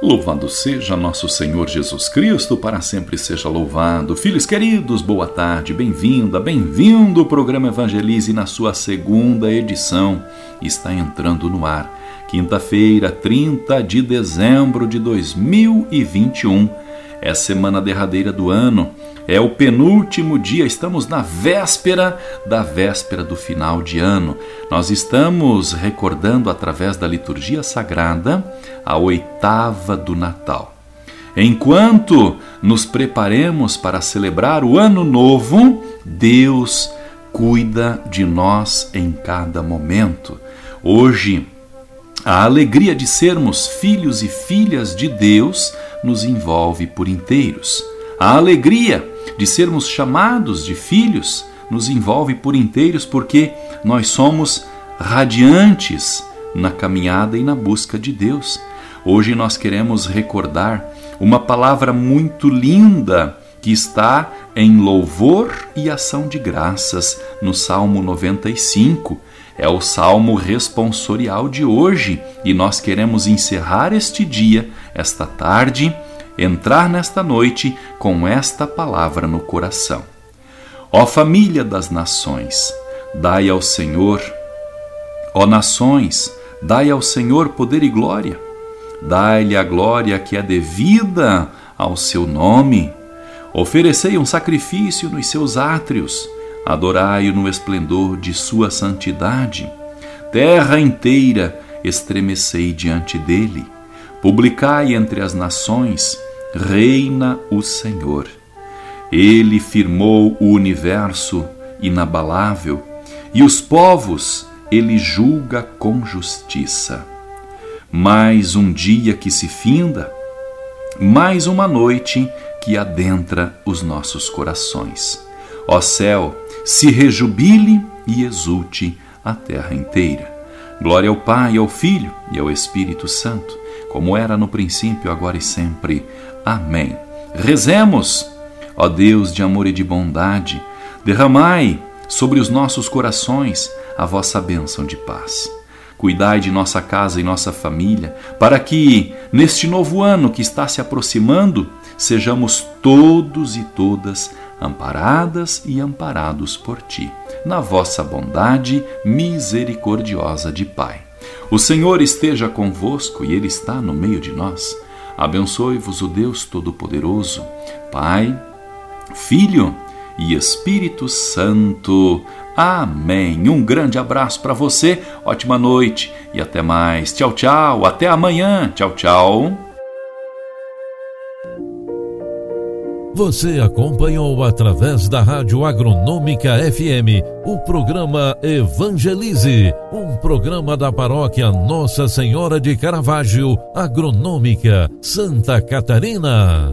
Louvado seja nosso Senhor Jesus Cristo, para sempre seja louvado. Filhos queridos, boa tarde, bem-vinda, bem-vindo. O programa Evangelize na sua segunda edição está entrando no ar. Quinta-feira, 30 de dezembro de 2021, é a semana derradeira do ano é o penúltimo dia, estamos na véspera da véspera do final de ano. Nós estamos recordando através da liturgia sagrada a oitava do Natal. Enquanto nos preparemos para celebrar o ano novo, Deus cuida de nós em cada momento. Hoje, a alegria de sermos filhos e filhas de Deus nos envolve por inteiros. A alegria de sermos chamados de filhos nos envolve por inteiros porque nós somos radiantes na caminhada e na busca de Deus. Hoje nós queremos recordar uma palavra muito linda que está em louvor e ação de graças no Salmo 95. É o salmo responsorial de hoje e nós queremos encerrar este dia, esta tarde, entrar nesta noite com esta palavra no coração. Ó família das nações, dai ao Senhor, ó nações, dai ao Senhor poder e glória, dai-lhe a glória que é devida ao seu nome. Oferecei um sacrifício nos seus átrios, adorai-o no esplendor de sua santidade. Terra inteira estremecei diante dele. Publicai entre as nações reina o Senhor. Ele firmou o universo inabalável e os povos ele julga com justiça. Mais um dia que se finda, mais uma noite que adentra os nossos corações. Ó céu, se rejubile e exulte a terra inteira. Glória ao Pai, ao Filho e ao Espírito Santo, como era no princípio, agora e sempre. Amém. Rezemos, ó Deus de amor e de bondade, derramai sobre os nossos corações a vossa bênção de paz. Cuidai de nossa casa e nossa família, para que, neste novo ano que está se aproximando, sejamos todos e todas amparadas e amparados por Ti, na vossa bondade misericordiosa de Pai. O Senhor esteja convosco e Ele está no meio de nós. Abençoe-vos o Deus Todo-Poderoso, Pai, Filho e Espírito Santo. Amém. Um grande abraço para você, ótima noite e até mais. Tchau, tchau. Até amanhã. Tchau, tchau. Você acompanhou através da Rádio Agronômica FM o programa Evangelize, um programa da paróquia Nossa Senhora de Caravaggio, Agronômica, Santa Catarina.